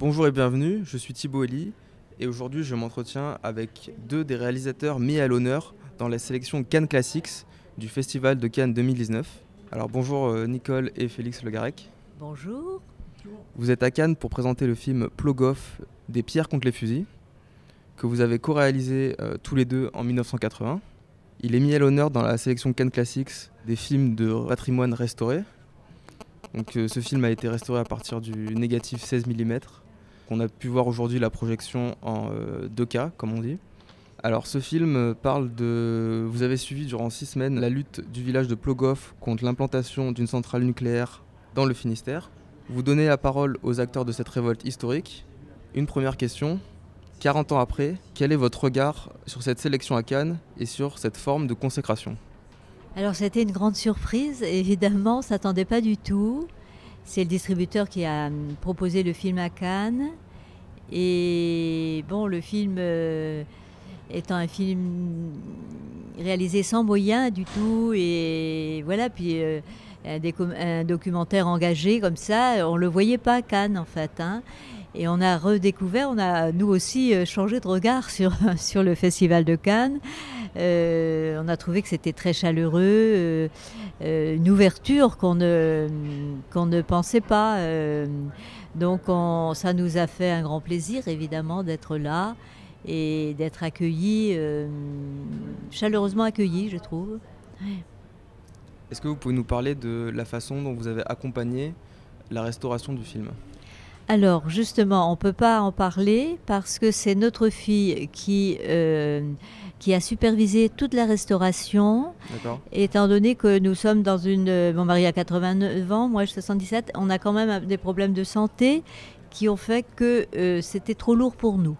Bonjour et bienvenue, je suis Thibaut Elie et aujourd'hui je m'entretiens avec deux des réalisateurs mis à l'honneur dans la sélection Cannes Classics du Festival de Cannes 2019. Alors bonjour euh, Nicole et Félix Le Garec. Bonjour. Vous êtes à Cannes pour présenter le film Plogoff des pierres contre les fusils que vous avez co-réalisé euh, tous les deux en 1980. Il est mis à l'honneur dans la sélection Cannes Classics des films de patrimoine restauré. Donc, euh, ce film a été restauré à partir du négatif 16 mm. On a pu voir aujourd'hui la projection en 2K, comme on dit. Alors ce film parle de... Vous avez suivi durant six semaines la lutte du village de Plogoff contre l'implantation d'une centrale nucléaire dans le Finistère. Vous donnez la parole aux acteurs de cette révolte historique. Une première question. 40 ans après, quel est votre regard sur cette sélection à Cannes et sur cette forme de consécration? Alors c'était une grande surprise, évidemment, on s'attendait pas du tout. C'est le distributeur qui a hum, proposé le film à Cannes. Et bon, le film... Euh, étant un film réalisé sans moyens du tout, et voilà, puis euh, un, documentaire engagé comme ça, on ne le voyait pas à Cannes en fait. Hein. Et on a redécouvert, on a nous aussi euh, changé de regard sur, sur le Festival de Cannes. Euh, on a trouvé que c'était très chaleureux, une ouverture qu'on ne, qu'on ne pensait pas. donc ça nous a fait un grand plaisir évidemment d'être là et d'être accueillis, euh, chaleureusement accueillis, je trouve. Est-ce que vous pouvez nous parler de la façon dont vous avez accompagné la restauration du film? Alors justement, on ne peut pas en parler parce que c'est notre fille qui, euh, qui a supervisé toute la restauration. Étant donné que nous sommes dans une... Mon mari a 89 ans, moi j'ai 77, on a quand même des problèmes de santé qui ont fait que euh, c'était trop lourd pour nous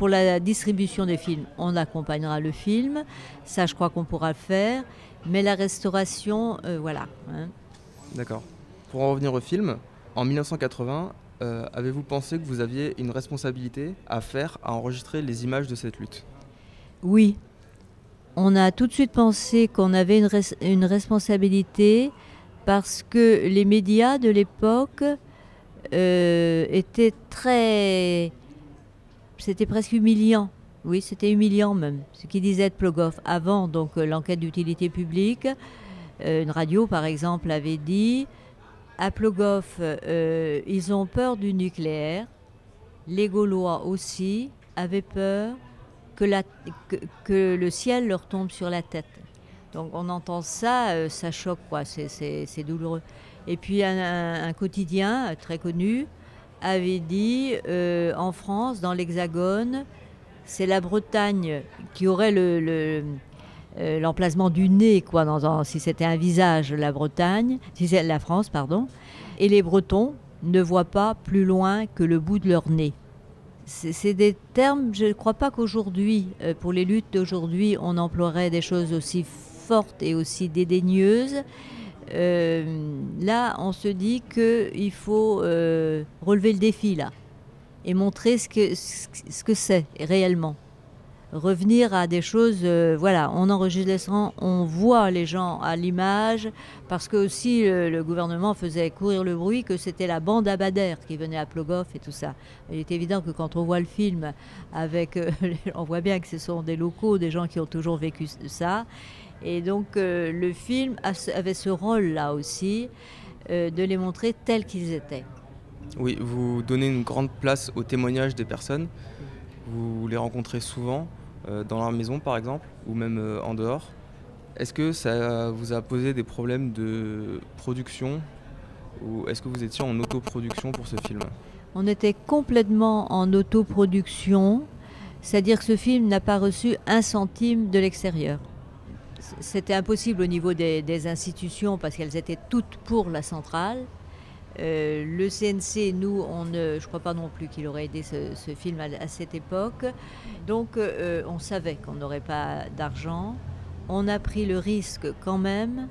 pour la distribution des films, on accompagnera le film. Ça, je crois qu'on pourra le faire. Mais la restauration, euh, voilà. Hein. D'accord. Pour en revenir au film, en 1980, euh, avez-vous pensé que vous aviez une responsabilité à faire, à enregistrer les images de cette lutte? Oui. On a tout de suite pensé qu'on avait une, responsabilité parce que les médias de l'époque euh, étaient très c'était presque humiliant. Oui, c'était humiliant même. Ce qu'il disait de Plogoff avant donc euh, l'enquête d'utilité publique, euh, une radio par exemple avait dit à Plogoff, ils ont peur du nucléaire. Les Gaulois aussi avaient peur que, le ciel leur tombe sur la tête. Donc on entend ça, ça choque quoi, c'est douloureux. Et puis un quotidien très connu avait dit euh, en France, dans l'Hexagone, c'est la Bretagne qui aurait le, euh, l'emplacement du nez, quoi, si c'était un visage, la Bretagne, si c'est la France, pardon, et les Bretons ne voient pas plus loin que le bout de leur nez. C'est des termes, je ne crois pas qu'aujourd'hui, euh, pour les luttes d'aujourd'hui, on emploierait des choses aussi fortes et aussi dédaigneuses. Euh, là, on se dit qu'il faut euh, relever le défi, là, et montrer ce que ce que c'est réellement. Revenir à des choses, euh, voilà, on enregistre on voit les gens à l'image, parce que aussi le, gouvernement faisait courir le bruit que c'était la bande Abadère qui venait à Plogoff et tout ça. Il est évident que quand on voit le film, avec, on voit bien que ce sont des locaux, des gens qui ont toujours vécu ça, et donc euh, le film avait ce rôle-là aussi, euh, de les montrer tels qu'ils étaient. Oui, vous donnez une grande place aux témoignages des personnes. Vous les rencontrez souvent euh, dans leur maison par exemple, ou même en dehors. Est-ce que ça vous a posé des problèmes de production ou est-ce que vous étiez en autoproduction pour ce film? On était complètement en autoproduction, c'est-à-dire que ce film n'a pas reçu un centime de l'extérieur. C'était impossible au niveau des, institutions parce qu'elles étaient toutes pour la centrale. Euh, le CNC, nous, on ne, je ne crois pas non plus qu'il aurait aidé ce, film à, cette époque. Donc, euh, on savait qu'on n'aurait pas d'argent. On a pris le risque quand même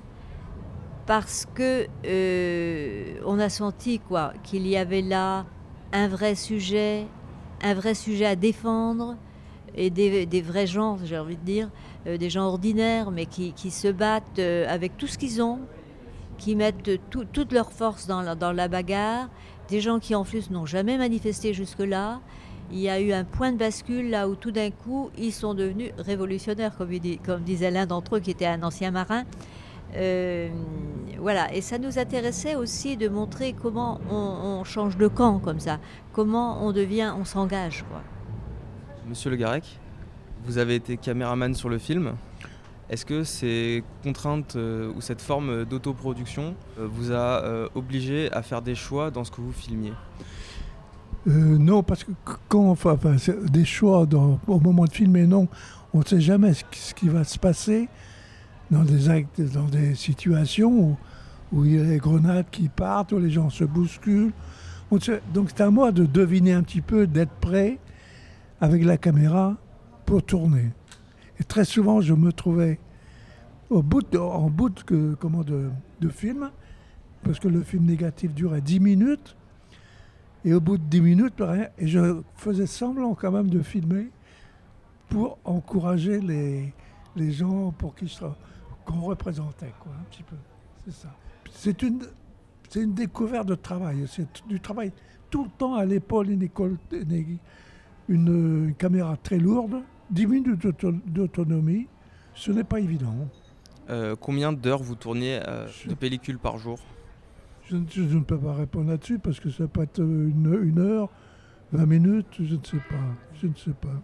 parce que euh, on a senti quoi qu'il y avait là un vrai sujet, un vrai sujet à défendre et des, vrais gens, j'ai envie de dire, des gens ordinaires, mais qui, se battent avec tout ce qu'ils ont, qui mettent toute leur force dans la, bagarre des gens qui en plus n'ont jamais manifesté jusque-là. Il y a eu un point de bascule là où tout d'un coup ils sont devenus révolutionnaires, comme, comme disait l'un d'entre eux qui était un ancien marin. Euh, voilà, et ça nous intéressait aussi de montrer comment on, change de camp comme ça, comment on devient, on s'engage. Monsieur Le Garec, vous avez été caméraman sur le film. Est-ce que ces contraintes euh, ou cette forme d'autoproduction euh, vous a obligé à faire des choix dans ce que vous filmiez? Non, parce que quand on fait des choix au moment de filmer, non, on ne sait jamais ce qui va se passer dans des, actes, dans des situations où, il y a des grenades qui partent, où les gens se bousculent. Donc c'est à moi de deviner un petit peu, d'être prêt avec la caméra pour tourner. Et très souvent, je me trouvais au bout en bout de, comment, de, de, film, parce que le film négatif durait 10 minutes, et au bout de 10 minutes, et je faisais semblant quand même de filmer pour encourager les, les gens pour soient qu'on représentait, quoi, un petit peu. C'est ça. C'est une, c'est une découverte de travail. C'est du travail tout le temps à l'épaule, une école, une, caméra très lourde, 10 minutes d'autonomie. Ce n'est pas évident. Euh, combien d'heures vous tourniez euh, de pellicule par jour? Je, ne peux pas répondre là-dessus parce que ça peut être une, une heure, 20 minutes, je ne sais pas. Je ne sais pas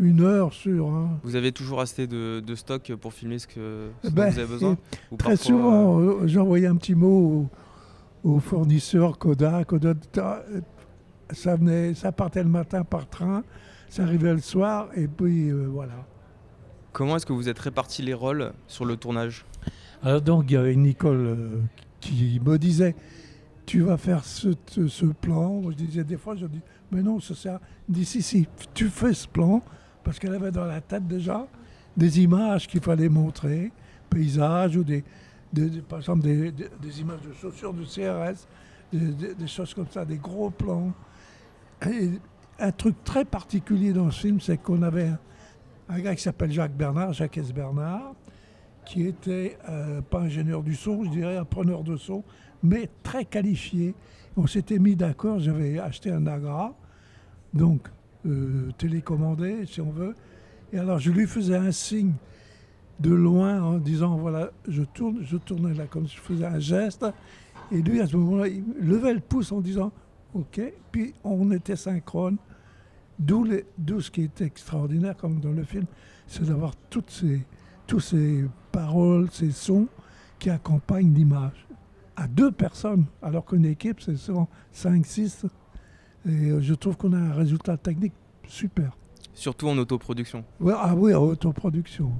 une heure sur. Hein. Vous avez toujours assez de, stock pour filmer ce que, ben, vous avez besoin? Très souvent, euh, euh, j'envoyais un petit mot au, au fournisseur Kodak. ça, venait, ça partait le matin par train, ça arrivait le soir, et puis euh, voilà. Comment est-ce que vous êtes répartis les rôles sur le tournage? Alors donc, il y avait Nicole qui me disait tu vas faire ce, ce, plan. je disais des fois, je dis, mais non, ça sert. Dit, si, si, tu fais ce plan, parce qu'elle avait dans la tête déjà des images qu'il fallait montrer, paysages ou des, par exemple des, images de chaussures de CRS, des, choses comme ça, des gros plans. Et un truc très particulier dans ce film, c'est qu'on avait un, gars qui s'appelle Jacques Bernard, Jacques S. Bernard, qui était euh, pas ingénieur du son, je dirais un preneur de son, mais très qualifié. On s'était mis d'accord, j'avais acheté un Agra, donc euh, télécommandé, si on veut. Et alors, je lui faisais un signe de loin en disant voilà, je tourne, je tournais là comme si je faisais un geste. Et lui, à ce moment-là, il levait le pouce en disant OK. Puis on était synchrone. D'où, ce qui est extraordinaire, comme dans le film, c'est d'avoir toutes ces, toutes ces paroles, ces sons qui accompagnent l'image. À deux personnes, alors qu'une équipe, c'est souvent 5, 6. Et euh, je trouve qu'on a un résultat technique super. Surtout en autoproduction. ah oui, en autoproduction.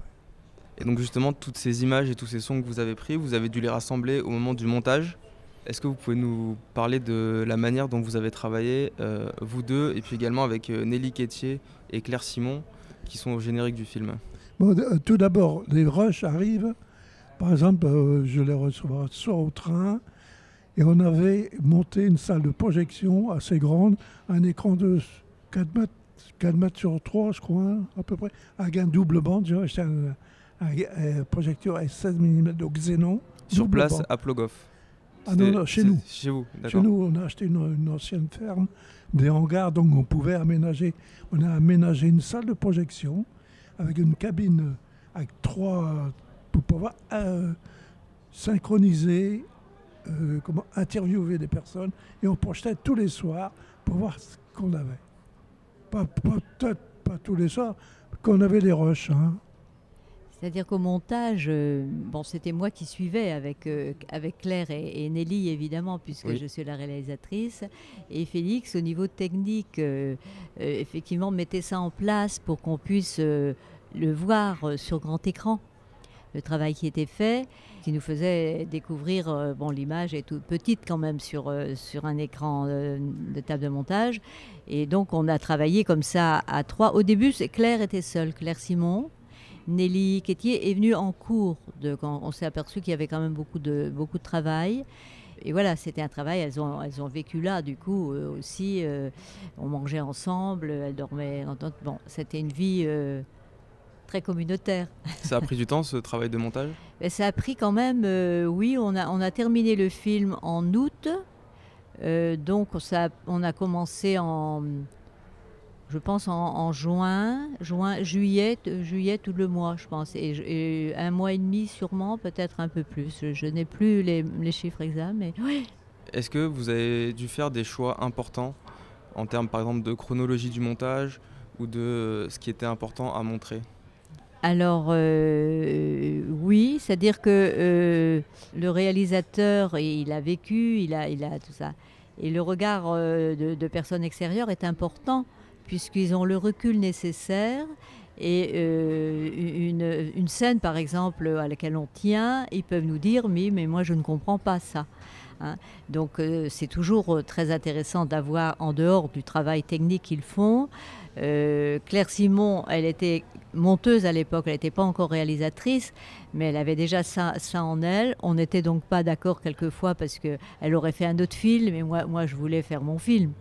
Et donc justement, toutes ces images et tous ces sons que vous avez pris, vous avez dû les rassembler au moment du montage. Est-ce que vous pouvez nous parler de la manière dont vous avez travaillé, euh, vous deux, et puis également avec euh, Nelly Quétier et Claire Simon, qui sont au générique du film? Bon, Tout d'abord, les rushs arrivent. Par exemple, je les reçois soit au train, et on avait monté une salle de projection assez grande, un écran de 4 mètres, 4 mètres sur 3, je crois, hein, à peu près, avec un double bande. J'ai acheté un, projecteur à 16 mm de Xenon. Sur place à Plogoff Ah non, non, chez nous. Chez vous, Chez nous, on a acheté une, ancienne ferme, des hangars, donc on pouvait aménager. On a aménagé une salle de projection avec une cabine avec trois. pour pouvoir euh, synchroniser euh, comment interviewer des personnes et on projetait tous les soirs pour voir ce qu'on avait. Pas, peut-être pas tous les soirs, qu'on avait des rushs. Hein. C'est-à-dire qu'au montage, euh, bon, c'était moi qui suivais avec, euh, avec Claire et, Nelly, évidemment, puisque je suis la réalisatrice. Et Félix, au niveau technique, effectivement, mettait ça en place pour qu'on puisse le voir sur grand écran le travail qui était fait, qui nous faisait découvrir, euh, bon l'image est toute petite quand même sur, euh, sur un écran euh, de table de montage. Et donc on a travaillé comme ça à trois. Au début, Claire était seule, Claire Simon. Nelly Quétier est venue en cours de, quand on s'est aperçu qu'il y avait quand même beaucoup de, beaucoup de travail. Et voilà, c'était un travail, elles ont, elles ont vécu là, du coup, aussi. on mangeait ensemble, elles dormaient. Bon, c'était une vie très communautaire. Ça a pris du temps ce travail de montage? Ça a pris quand même, euh, oui, on a, on a terminé le film en août. donc ça, on a commencé en, je pense en, juin, juin, juillet, juillet tout le mois, je pense, et, un mois et demi sûrement, peut-être un peu plus. Je, n'ai plus les, chiffres exacts, mais Est-ce que vous avez dû faire des choix importants en termes, par exemple, de chronologie du montage ou de ce qui était important à montrer? Alors euh, oui, c'est-à-dire que euh, le réalisateur, il a vécu, il a, il a tout ça. Et le regard euh, de, personnes extérieures est important puisqu'ils ont le recul nécessaire. Et une, une, scène, par exemple, à laquelle on tient, ils peuvent nous dire, mais, mais moi je ne comprends pas ça. Hein. Donc c'est toujours très intéressant d'avoir, en dehors du travail technique qu'ils font, Claire Simon, elle était monteuse à l'époque, elle n'était pas encore réalisatrice, mais elle avait déjà ça, en elle. On n'était donc pas d'accord quelquefois parce qu'elle aurait fait un autre film, et moi, je voulais faire mon film,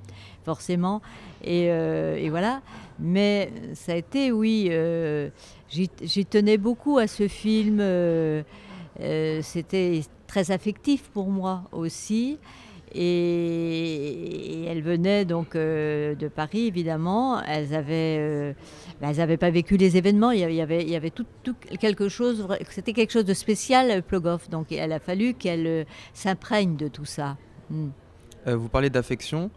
forcément. Et, euh, voilà. Mais ça a été, oui, euh, j'y tenais beaucoup à ce film. Euh, c'était très affectif pour moi aussi. Et, elles venaient donc euh, de Paris, évidemment. Elles avaient, euh, bah, pas vécu les événements. Il y avait, il y avait tout, quelque chose. C'était quelque chose de spécial, Plogoff. Donc, il a fallu qu'elles euh, s'imprègnent de tout ça. Hmm. vous parlez d'affection.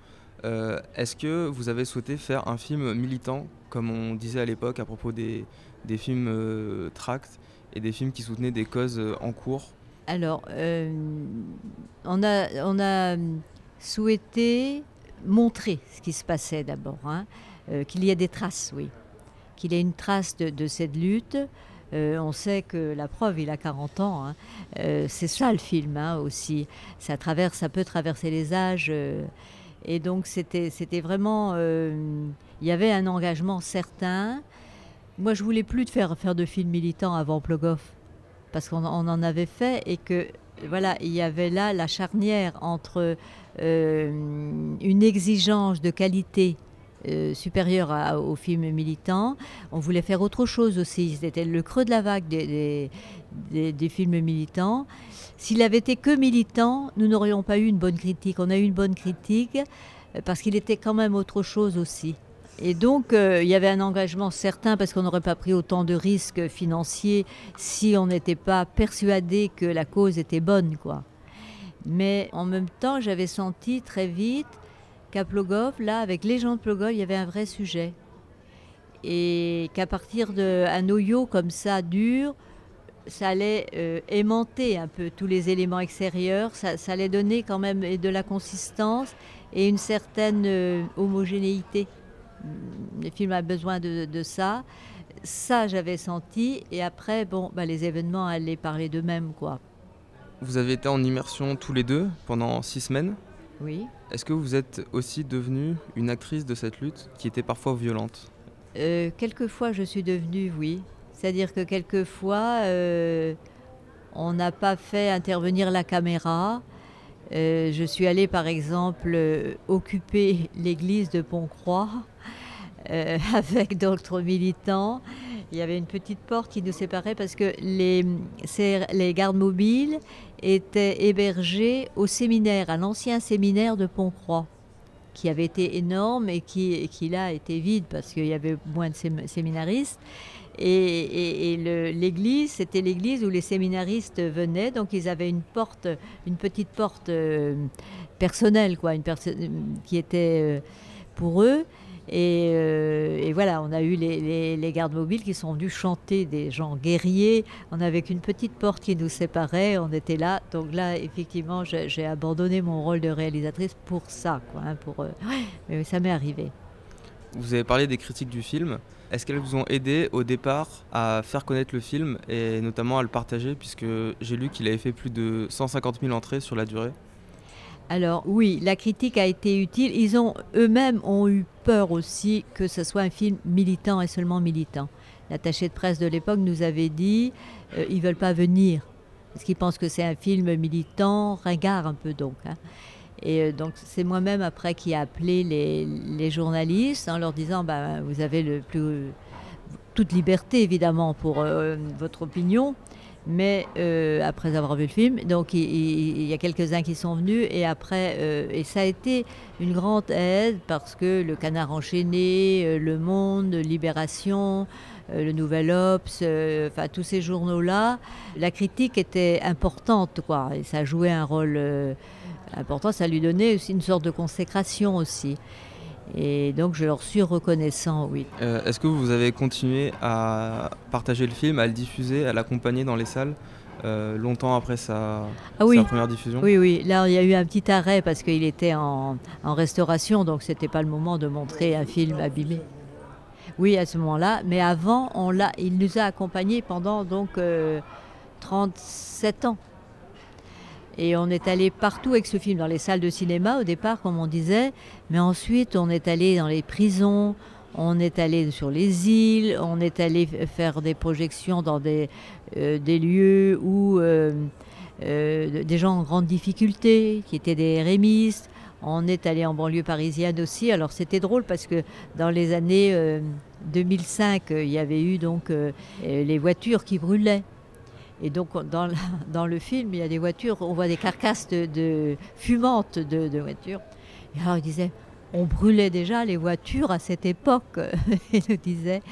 Est-ce que vous avez souhaité faire un film militant, comme on disait à l'époque à propos des, des films tracts et des films qui soutenaient des causes en cours alors, euh, on, a, souhaité montrer ce qui se passait d'abord, hein. euh, qu'il y ait des traces, oui, qu'il y ait une trace de, cette lutte. Euh, on sait que la preuve, il a 40 ans. Hein. c'est ça le film hein, aussi. Ça, traverse, ça peut traverser les âges. et donc, c'était vraiment. Il y avait un engagement certain. Moi, je voulais plus de faire, de films militants avant Plogoff parce qu'on en avait fait et que voilà, il y avait là la charnière entre euh, une exigence de qualité euh, supérieure au film militant. On voulait faire autre chose aussi. C'était le creux de la vague des, des films militants. S'il avait été que militant, nous n'aurions pas eu une bonne critique. On a eu une bonne critique euh, parce qu'il était quand même autre chose aussi. Et donc, euh, il y avait un engagement certain parce qu'on n'aurait pas pris autant de risques financiers si on n'était pas persuadé que la cause était bonne, quoi. Mais en même temps, j'avais senti très vite qu'à Plogov, là, avec les gens de Plogov, il y avait un vrai sujet. Et qu'à partir d'un noyau comme ça, dur, ça allait euh, aimanter un peu tous les éléments extérieurs, ça, allait donner quand même de la consistance et une certaine euh, homogénéité le film a besoin de, ça. Ça, j'avais senti. Et après, bon, bah, les événements allaient parler d'eux-mêmes, quoi. Vous avez été en immersion tous les deux pendant six semaines. Oui. Est-ce que vous êtes aussi devenue une actrice de cette lutte qui était parfois violente? Euh, Quelquefois, je suis devenue, oui. C'est-à-dire que quelquefois, euh, on n'a pas fait intervenir la caméra. Euh, je suis allée, par exemple, occuper l'église de Pont-Croix euh, avec d'autres militants. Il y avait une petite porte qui nous séparait parce que les, gardes mobiles étaient hébergés au séminaire, à l'ancien séminaire de Pont-Croix, qui avait été énorme et qui, là était vide parce qu'il y avait moins de séminaristes. Et, l'église, c'était l'église où les séminaristes venaient, donc ils avaient une porte, une petite porte euh, personnelle, quoi, qui était euh, pour eux. Euh, et, voilà, on a eu les, gardes mobiles qui sont venus chanter des gens guerriers. On avait qu'une petite porte qui nous séparait, on était là. Donc là, effectivement, j'ai abandonné mon rôle de réalisatrice pour ça. Quoi, hein, pour, euh, mais ça m'est arrivé. Vous avez parlé des critiques du film. Est-ce qu'elles vous ont aidé au départ à faire connaître le film et notamment à le partager puisque j'ai lu qu'il avait fait plus de 150 000 entrées sur la durée? Alors oui, la critique a été utile. Ils ont eux-mêmes ont eu peur aussi que ce soit un film militant et seulement militant. L'attaché de presse de l'époque nous avait dit euh, ils veulent pas venir parce qu'ils pensent que c'est un film militant, ringard un peu donc. Hein. Et euh, donc c'est moi-même après qui ai appelé les, journalistes en leur disant bah, vous avez toute liberté évidemment pour euh, votre opinion, Mais euh, après avoir vu le film, donc il, y a quelques-uns qui sont venus et après, euh, et ça a été une grande aide parce que le Canard enchaîné, euh, Le Monde, Libération, le Nouvel Obs, enfin tous ces journaux-là, la critique était importante, quoi, et ça jouait un rôle important. Ça lui donnait aussi une sorte de consécration aussi. Et donc je leur suis reconnaissant, oui. Euh, est-ce que vous avez continué à partager le film, à le diffuser, à l'accompagner dans les salles euh, longtemps après sa, ah première diffusion? Oui, oui. Là, il y a eu un petit arrêt parce qu'il était en, restauration, donc c'était pas le moment de montrer un film abîmé. Oui, à ce moment-là. Mais avant, on il nous a accompagnés pendant donc 37 euh, ans. Et on est allé partout avec ce film, dans les salles de cinéma au départ, comme on disait, mais ensuite on est allé dans les prisons, on est allé sur les îles, on est allé faire des projections dans des, euh, des lieux où euh, euh, des gens en grande difficulté, qui étaient des rémistes. On est allé en banlieue parisienne aussi. Alors c'était drôle parce que dans les années 2005, il y avait eu donc les voitures qui brûlaient. Et donc, dans, le film, il y a des voitures, on voit des carcasses de, fumantes de, voitures. Et alors, il disait, on brûlait déjà les voitures à cette époque, il nous disait.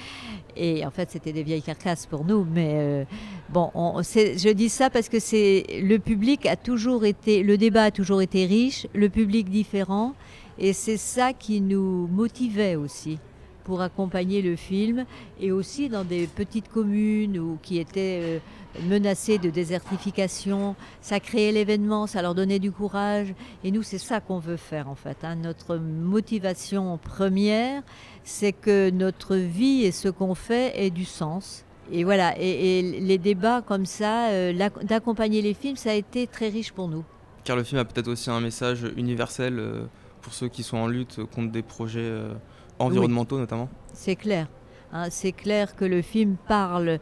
Et en fait, c'était des vieilles carcasses pour nous. Mais euh, bon, je dis ça parce que le public a toujours été, le débat a toujours été riche, le public différent. Et c'est ça qui nous motivait aussi pour accompagner le film. Et aussi dans des petites communes ou qui étaient... Euh, menacés de désertification. Ça créait l'événement, ça leur donnait du courage. Et nous, c'est ça qu'on veut faire en fait. Hein. Notre motivation première, c'est que notre vie et ce qu'on fait ait du sens. Et voilà, et, les débats comme ça, euh, d'accompagner les films, ça a été très riche pour nous. Car le film a peut-être aussi un message universel euh, pour ceux qui sont en lutte contre des projets euh, environnementaux notamment. C'est clair. Hein. c'est clair que le film parle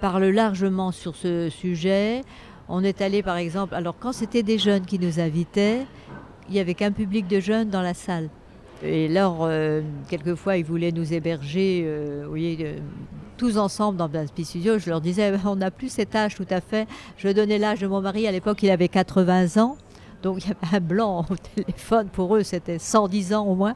parle largement sur ce sujet. On est allé par exemple, alors quand c'était des jeunes qui nous invitaient, il n'y avait qu'un public de jeunes dans la salle. Et alors, euh, quelquefois, ils voulaient nous héberger, euh, voyez, euh, tous ensemble dans un studio. Je leur disais, on n'a plus cet âge tout à fait. Je donnais l'âge de mon mari. À l'époque, il avait 80 ans. Donc il y avait un blanc au téléphone, pour eux c'était 110 ans au moins.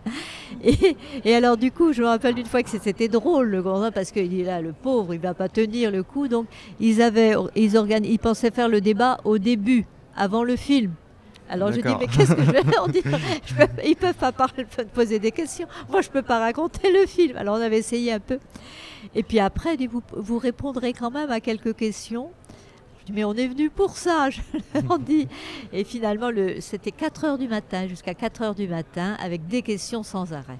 Et, alors du coup, je me rappelle d'une fois que c'était drôle le grand parce qu'il dit là, le pauvre, il va pas tenir le coup. Donc ils, avaient, ils, ils pensaient faire le débat au début, avant le film. Alors je dis, mais qu'est-ce que je vais leur dire? Ils peuvent pas parler, poser des questions. Moi, je peux pas raconter le film. Alors on avait essayé un peu. Et puis après, vous, vous répondrez quand même à quelques questions mais on est venu pour ça, je leur dis. Et finalement, c'était 4 heures du matin, jusqu'à 4 heures du matin, avec des questions sans arrêt.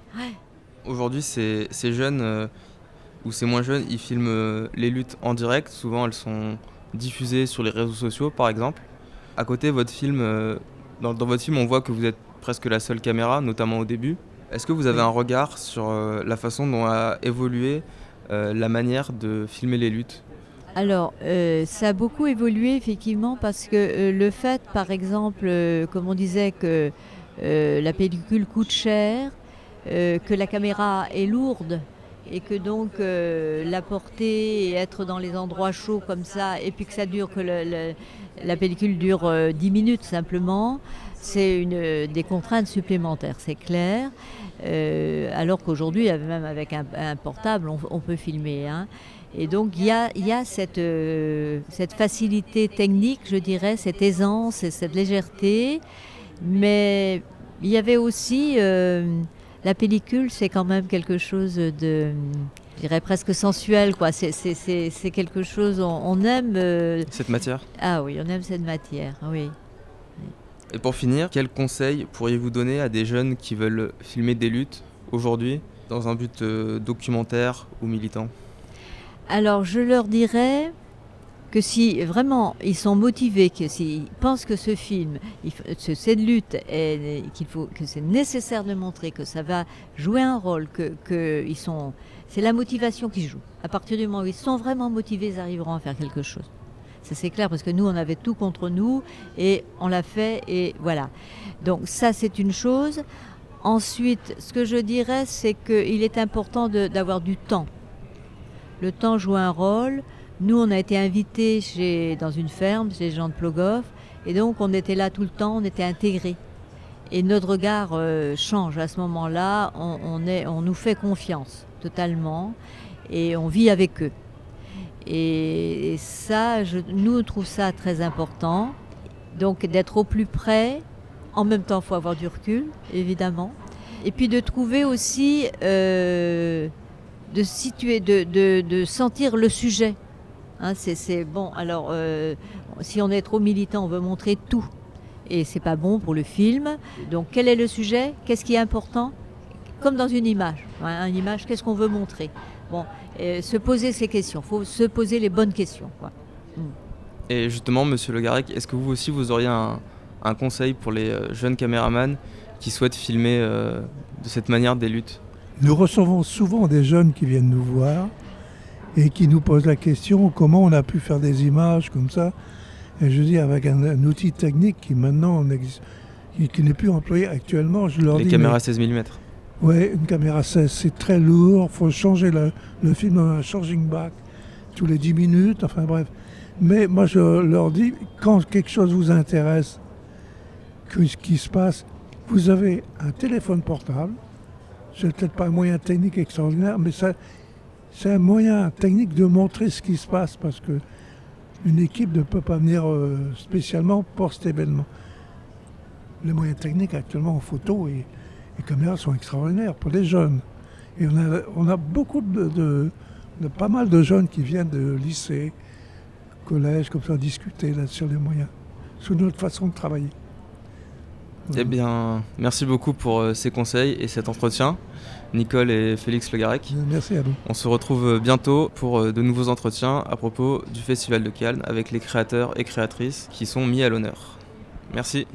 Aujourd'hui, ces, jeunes euh, ou ces moins jeunes, ils filment euh, les luttes en direct. Souvent, elles sont diffusées sur les réseaux sociaux, par exemple. À côté, votre film, euh, dans, votre film, on voit que vous êtes presque la seule caméra, notamment au début. Est-ce que vous avez un regard sur la façon dont a évolué la manière de filmer les luttes? Alors, euh, ça a beaucoup évolué effectivement parce que euh, le fait, par exemple, euh, comme on disait que la pellicule coûte cher, que la caméra est lourde et que donc la porter et être dans les endroits chauds comme ça, et puis que ça dure, que la pellicule dure 10 minutes simplement, c'est une des contraintes supplémentaires, c'est clair. alors qu'aujourd'hui, même avec un, portable, on, peut filmer. Hein. Et donc il y a, euh, cette, facilité technique, je dirais, cette aisance et cette légèreté. Mais il y avait aussi euh, la pellicule, c'est quand même quelque chose de, je dirais presque sensuel, quoi. C'est, quelque chose, on, aime. Euh, cette matière? Ah oui, on aime cette matière, oui. Et pour finir, quel conseil pourriez-vous donner à des jeunes qui veulent filmer des luttes aujourd'hui dans un but documentaire ou militant? Alors je leur dirais que si vraiment ils sont motivés, que s'ils pensent que ce film, cette lutte, qu'il faut, que c'est nécessaire de montrer, que ça va jouer un rôle, que, sont, c'est la motivation qui joue. À partir du moment où ils sont vraiment motivés, ils arriveront à faire quelque chose. Ça c'est clair parce que nous on avait tout contre nous et on l'a fait et voilà. Donc ça c'est une chose. Ensuite, ce que je dirais, c'est qu'il est important d'avoir du temps le temps joue un rôle, Nous, on a été invités chez, dans une ferme, chez les gens de Plogoff, et donc on était là tout le temps, on était intégrés. Et notre regard euh, change à ce moment-là, on, on nous fait confiance totalement, et on vit avec eux. Et, ça, je, nous, on trouve ça très important. Donc d'être au plus près, en même temps, il faut avoir du recul, évidemment. Et puis de trouver aussi, euh, de situer, de, sentir le sujet. Hein, c'est bon. Alors, euh, si on est trop militant, on veut montrer tout, et c'est pas bon pour le film. Donc, quel est le sujet? Qu'est-ce qui est important? Comme dans une image. Hein, une image, qu'est-ce qu'on veut montrer? Bon, se poser ces questions. Il faut se poser les bonnes questions. Quoi. Mm. Et justement, Monsieur Le Garec, est-ce que vous aussi vous auriez un, conseil pour les euh, jeunes caméramans qui souhaitent filmer euh, de cette manière des luttes? Nous recevons souvent des jeunes qui viennent nous voir et qui nous posent la question comment on a pu faire des images comme ça? Et je dis avec un, outil technique qui maintenant qui, qui n'est plus employé actuellement, je leur les dis. Caméras 16 mm oui, une caméra 16, c'est très lourd. Il faut changer le, le film dans un charging back tous les 10 minutes. Enfin bref. Mais moi, je leur dis, quand quelque chose vous intéresse, que ce qui se passe, vous avez un téléphone portable. C'est peut-être pas un moyen technique extraordinaire, mais c'est un moyen technique de montrer ce qui se passe parce que une équipe ne peut pas venir euh, spécialement pour cet événement. Les moyens techniques actuellement en photo et les caméras sont extraordinaires pour les jeunes. Et on a, beaucoup de, pas mal de jeunes qui viennent de lycée, collège, comme ça, discuter là sur les moyens, sur notre façon de travailler. Eh bien, merci beaucoup pour euh, ces conseils et cet entretien, Nicole et Félix Legarec. Merci à vous. On se retrouve euh, bientôt pour euh, de nouveaux entretiens à propos du Festival de Cannes avec les créateurs et créatrices qui sont mis à l'honneur. Merci.